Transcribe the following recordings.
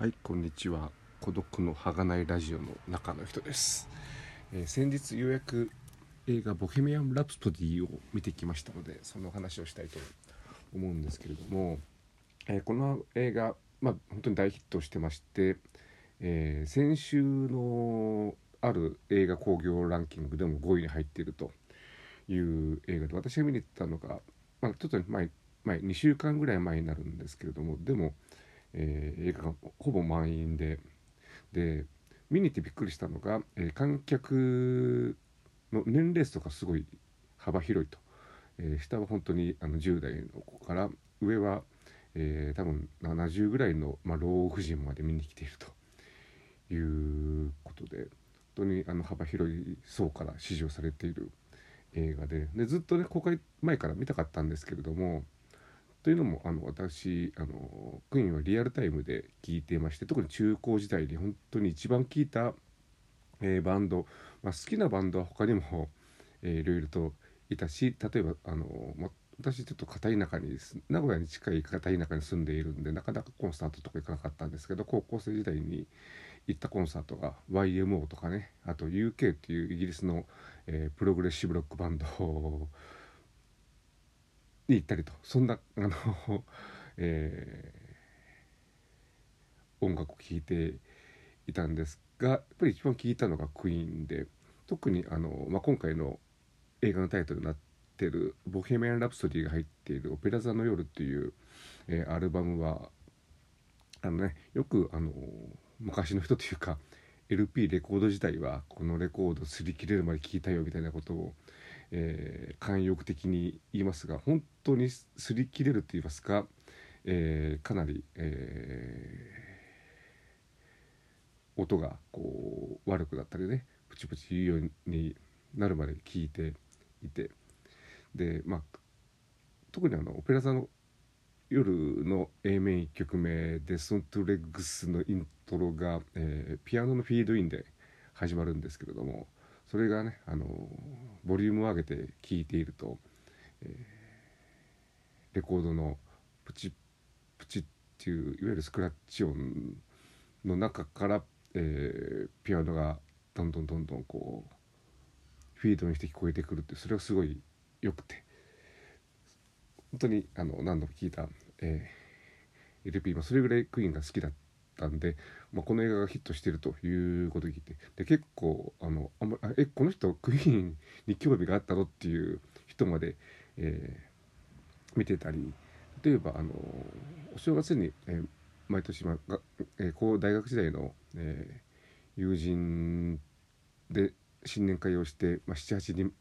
はいこんにちは。孤独の儚いラジオの中の人です、えー先日ようやく映画「ボヘミアン・ラプソディ」を見てきましたのでその話をしたいと思うんですけれども、えーこの映画まあ本当に大ヒットしてまして、えー先週のある映画興行ランキングでも5位に入っているという映画で私が見に行ったのが、まあ、ちょっと前前2週間ぐらい前になるんですけれどもでも、えー映画がほぼ満員で。で見に行ってびっくりしたのが、えー観客の年齢層がすごい幅広いと、えー下は本当にあの10代の子から上は、えー多分70ぐらいの、まあ、老婦人まで見に来ていると。いうことで本当にあの幅広い層から支持をされている映画で。でずっとね公開前から見たかったんですけれどもというのもあの私あのクイーンはリアルタイムで聴いていまして特に中高時代に本当に一番聴いた、えーバンド、まあ、好きなバンドは他にも、えーいろいろといたし例えばあの、まあ私ちょっと片田舎に名古屋に近い片田舎に住んでいるんでなかなかコンサートとか行かなかったんですけど高校生時代に行ったコンサートが YMO とかねあと UK っていうイギリスの、えープログレッシブロックバンドに行ったりとそんな あの、えー音楽を聴いていたんですがやっぱり一番聴いたのがクイーンで特にあの、まあ、今回の映画のタイトルになってる「ボヘミアン・ラプソディ」が入っている「オペラ座の夜」っていう、えーアルバムはあのねよくあの昔の人というか LP レコード時代はこのレコード擦り切れるまで聴いたよみたいなことを、えー慣用句的に言いますが本当に擦り切れると言いますか、えーかなり、えー音がこう悪くなったりねプチプチ言うようになるまで聞いていてでまあ特にあのオペラ座の夜の A 面1曲目で「ソントゥレッグス」のイントロが、えーピアノのフィードインで始まるんですけれどもそれがねあのボリュームを上げて聴いていると、えーレコードのプチプチっていういわゆるスクラッチ音の中から、えーピアノがどんどんどんどんこうフィードにして聞こえてくるってそれがすごい良くて。本当にあの何度も聞いた、えー LP もそれぐらいクイーンが好きだった。たんで、まあ、この映画がヒットしてるということを聞いてで結構あのあんまあえこの人クイーンに興味があったのっていう人まで、えー見てたり例えばあのお正月に、えー毎年、まあがえー大学時代の、えー友人で新年会をして、まあ、78人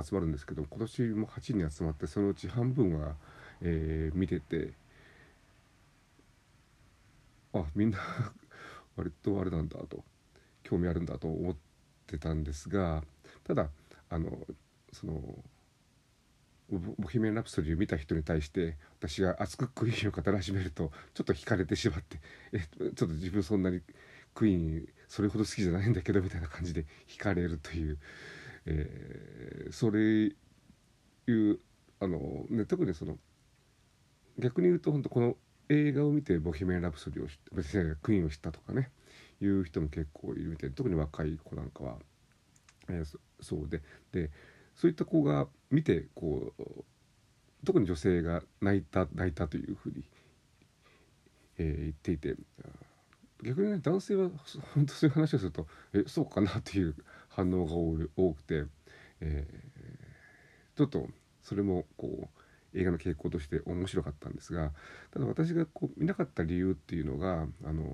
集まるんですけど今年も8人集まってそのうち半分は、えー見ててあみんな 割とあれなんだと興味あるんだと思ってたんですがただあのそのボヘミアン・ラプソディを見た人に対して私が熱くクイーンを語り始めるとちょっと惹かれてしまってえちょっと自分そんなにクイーンそれほど好きじゃないんだけどみたいな感じで惹かれるという、えーそれいうあの、ね、特にその逆に言うと本当この映画を見てボヘミアン・ラプソディを知ってクイーンを知ったとかねいう人も結構いるみたいで特に若い子なんかは、えーそそうででそういった子が見てこう特に女性が泣いた泣いたというふうに、えー言っていて逆にね男性はそ本当そういう話をするとえそうかなっていう反応が多い多くて、えーちょっとそれもこう映画の傾向として面白かったんですがただ私がこう見なかった理由っていうのがあの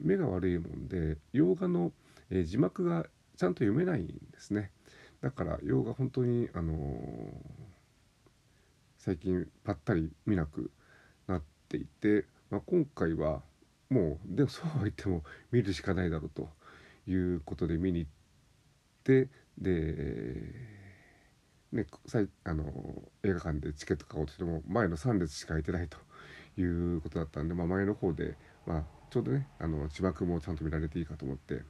目が悪いもんで洋画の、えー字幕がちゃんと読めないんですね。だから洋画本当にあの最近ぱったり見なくなっていて、まあ、今回はもうでもそうは言っても見るしかないだろうということで見に行ってで、ね、あの映画館でチケット買おうとしても前の3列しか空いてないということだったんで、まあ、前の方で、まあ、ちょうどねあの字幕もちゃんと見られていいかと思って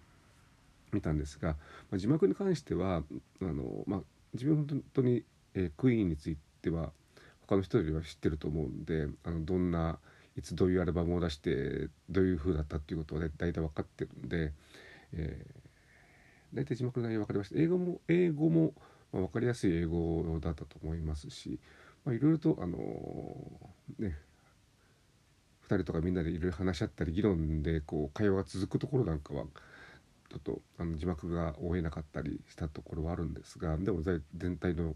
見たんですが、まあ、字幕に関してはあの、まあ、自分本当に、えークイーンについては他の人よりは知ってると思うんであのどんないつどういうアルバムを出してどういう風だったっていうことは、ね、大体分かってるんで、えー、大体字幕の内容分かりました。英語も英語も、まあ、分かりやすい英語だったと思いますしいろいろとあのー、ね2人とかみんなでいろいろ話し合ったり議論でこう会話が続くところなんかはちょっとあの字幕が追えなかったりしたところはあるんですがでも全体の、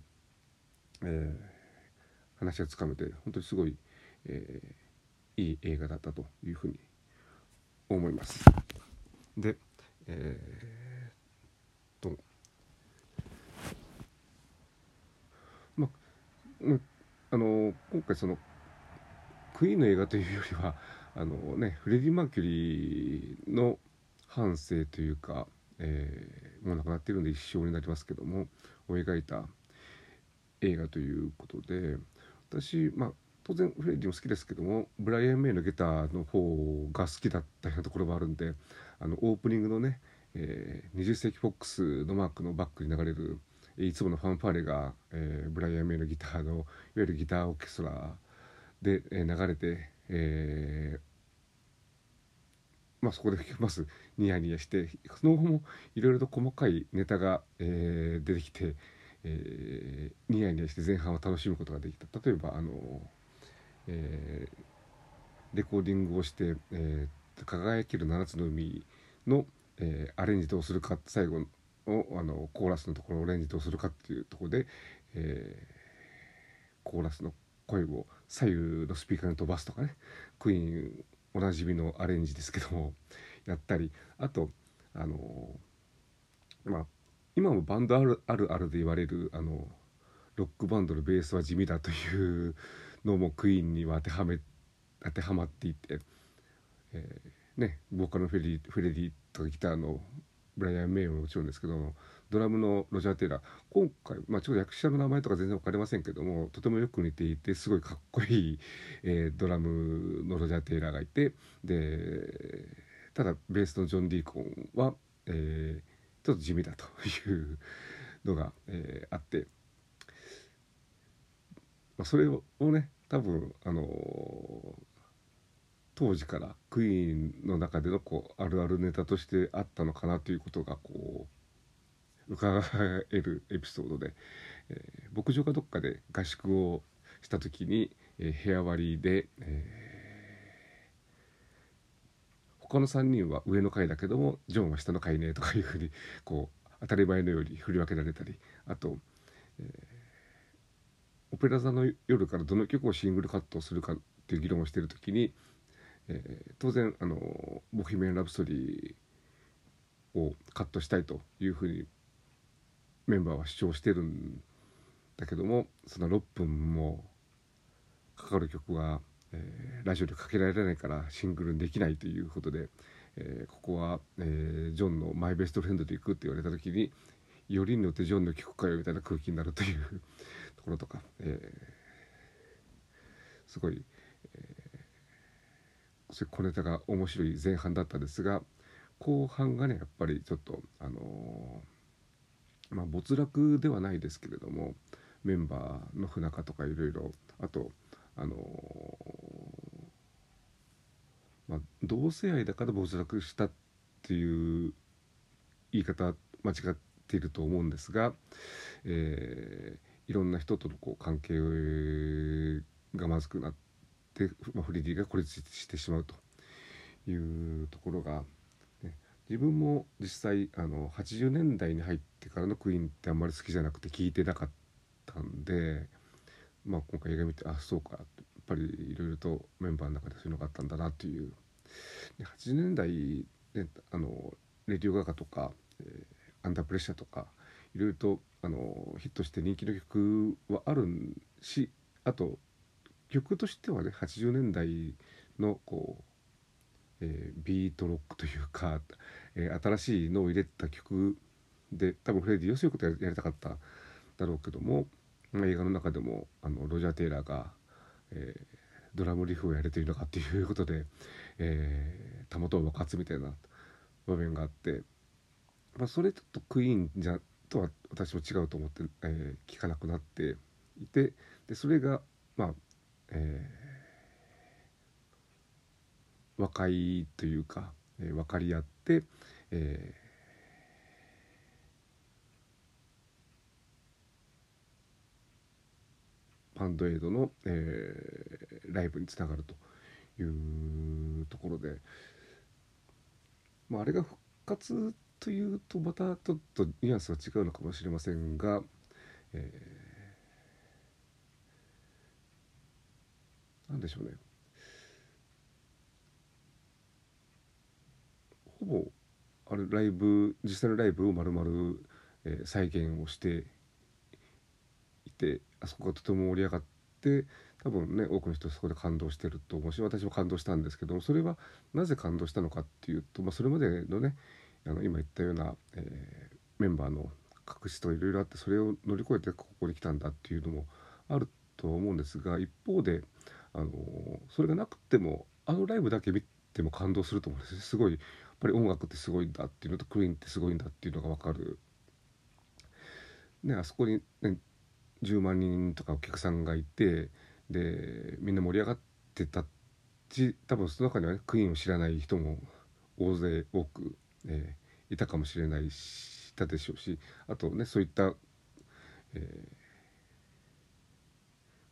えー、話がつかめて本当にすごい、えー、いい映画だったというふうに思います。で、えー、とまああの今回そのクイーンの映画というよりは あのねフレディ・マーキュリーの半生というか、えー、もう亡くなっているんで一生になりますけどもを描いた映画ということで私まあ当然フレディも好きですけどもブライアン・メイのギターの方が好きだったようなところもあるんであのオープニングのね、えー、20世紀フォックスのマークのバックに流れるいつものファンファーレが、えー、ブライアン・メイのギターのいわゆるギターオーケストラで、えー、流れて、えー、まあ、そこで吹きまずニヤニヤしてその後もいろいろと細かいネタが、えー、出てきて、えー、ニヤニヤして前半を楽しむことができた。例えばあの、えー、レコーディングをして「えー、輝ける七つの海の」えー、アレンジどうするか最後のあのコーラスのところをレンジどうするかっていうところで、えー、コーラスの声を左右のスピーカーに飛ばすとかねクイーンおなじみのアレンジですけどもやったりあとあのまあ今もバンドあるあるあるで言われるあのロックバンドのベースは地味だというのもクイーンには当てはめ当てはまっていて、えー、ねボーカルのフェリフレディとかギターのブライアン・メイももちろんですけどドラムのロジャー・テイラー。今回、まあ、ちょっと役者の名前とか全然分かりませんけどもとてもよく似ていてすごいかっこいい、えー、ドラムのロジャー・テイラーがいてでただベースのジョン・ディーコンは、えー、ちょっと地味だというのが、えー、あって、まあ、それをね多分あの当時からクイーンの中でのこうあるあるネタとしてあったのかなということがこう伺えるエピソードで、えー、牧場かどっかで合宿をした時に、えー、部屋割りで、えー、他の3人は上の階だけどもジョンは下の階ねとかいうふうにこう当たり前のように振り分けられたりあと、えー、オペラ座の夜からどの曲をシングルカットするかっていう議論をしてる時に、えー、当然あの「ボヒメン・ラブストリー」をカットしたいというふうにメンバーは主張してるんだけどもその6分もかかる曲は、えー、ラジオでかけられないからシングルにできないということで、えー、ここは、えー、ジョンのマイベストフレンドで行くって言われた時によりによってジョンの曲かよみたいな空気になるというところとか、えー、すごい、そういう小ネタが面白い前半だったんですが後半がねやっぱりちょっとあのーまあ、没落ではないですけれどもメンバーの不仲とかいろいろあとあのまあ、同性愛だから没落したっていう言い方間違っていると思うんですが、えー、いろんな人とのこう関係がまずくなって、まあ、フレディが孤立してしまうというところが自分も実際あの80年代に入ってからのクイーンってあんまり好きじゃなくて聞いてなかったんで、まあ、今回映画見てあそうかやっぱりいろいろとメンバーの中でそういうのがあったんだなっていう。で80年代であのレディオガガとか、えー、アンダープレッシャーとかいろいろとあのヒットして人気の曲はあるしあと曲としてはね80年代のこうえー、ビートロックというか、えー、新しいのを入れた曲で多分フレディよそういうことやりたかっただろうけども、まあ、映画の中でもあのロジャー・テイラーが、えー、ドラムリフをやれているのかっていうことで、えー、たもとを爆発みたいな場面があって、まあ、それちょっとクイーンじゃとは私も違うと思って、えー、聞かなくなっていてでそれがまあ、えー和解というか、えー、分かり合って、えー、バンドエイドの、えー、ライブにつながるというところで、まあ、あれが復活というとまたちょっとニュアンスは違うのかもしれませんが、えー、なんでしょうね。ほぼあれライブ実際のライブをまるまる再現をしていてあそこがとても盛り上がって多分ね多くの人そこで感動してると思うし私も感動したんですけどもそれはなぜ感動したのかっていうと、まあ、それまでのねあの今言ったような、えー、メンバーの隠しといろいろあってそれを乗り越えてここに来たんだっていうのもあると思うんですが一方であのそれがなくてもあのライブだけ見ても感動すると思うんですすごいやっぱり音楽ってすごいんだっていうのとクイーンってすごいんだっていうのが分かる。ね、あそこに、ね、10万人とかお客さんがいてでみんな盛り上がってたし多分その中にはねクイーンを知らない人も大勢多くえー、いたかもしれないしたでしょうしあとねそういった、えー、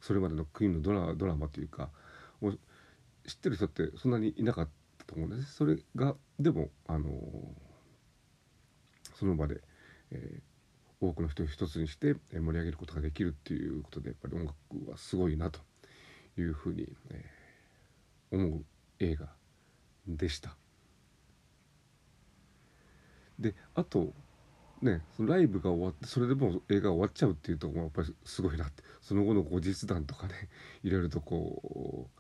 それまでのクイーンのドラドラマというかを知ってる人ってそんなにいなかったと思うんですそれがでも、あの、その場で、えー、多くの人を一つにして盛り上げることができるっていうことでやっぱり音楽はすごいなというふうに、えー、思う映画でした。であとねそのライブが終わってそれでもう映画終わっちゃうっていうところもやっぱりすごいなって。その後の後日談とかねいろいろとこう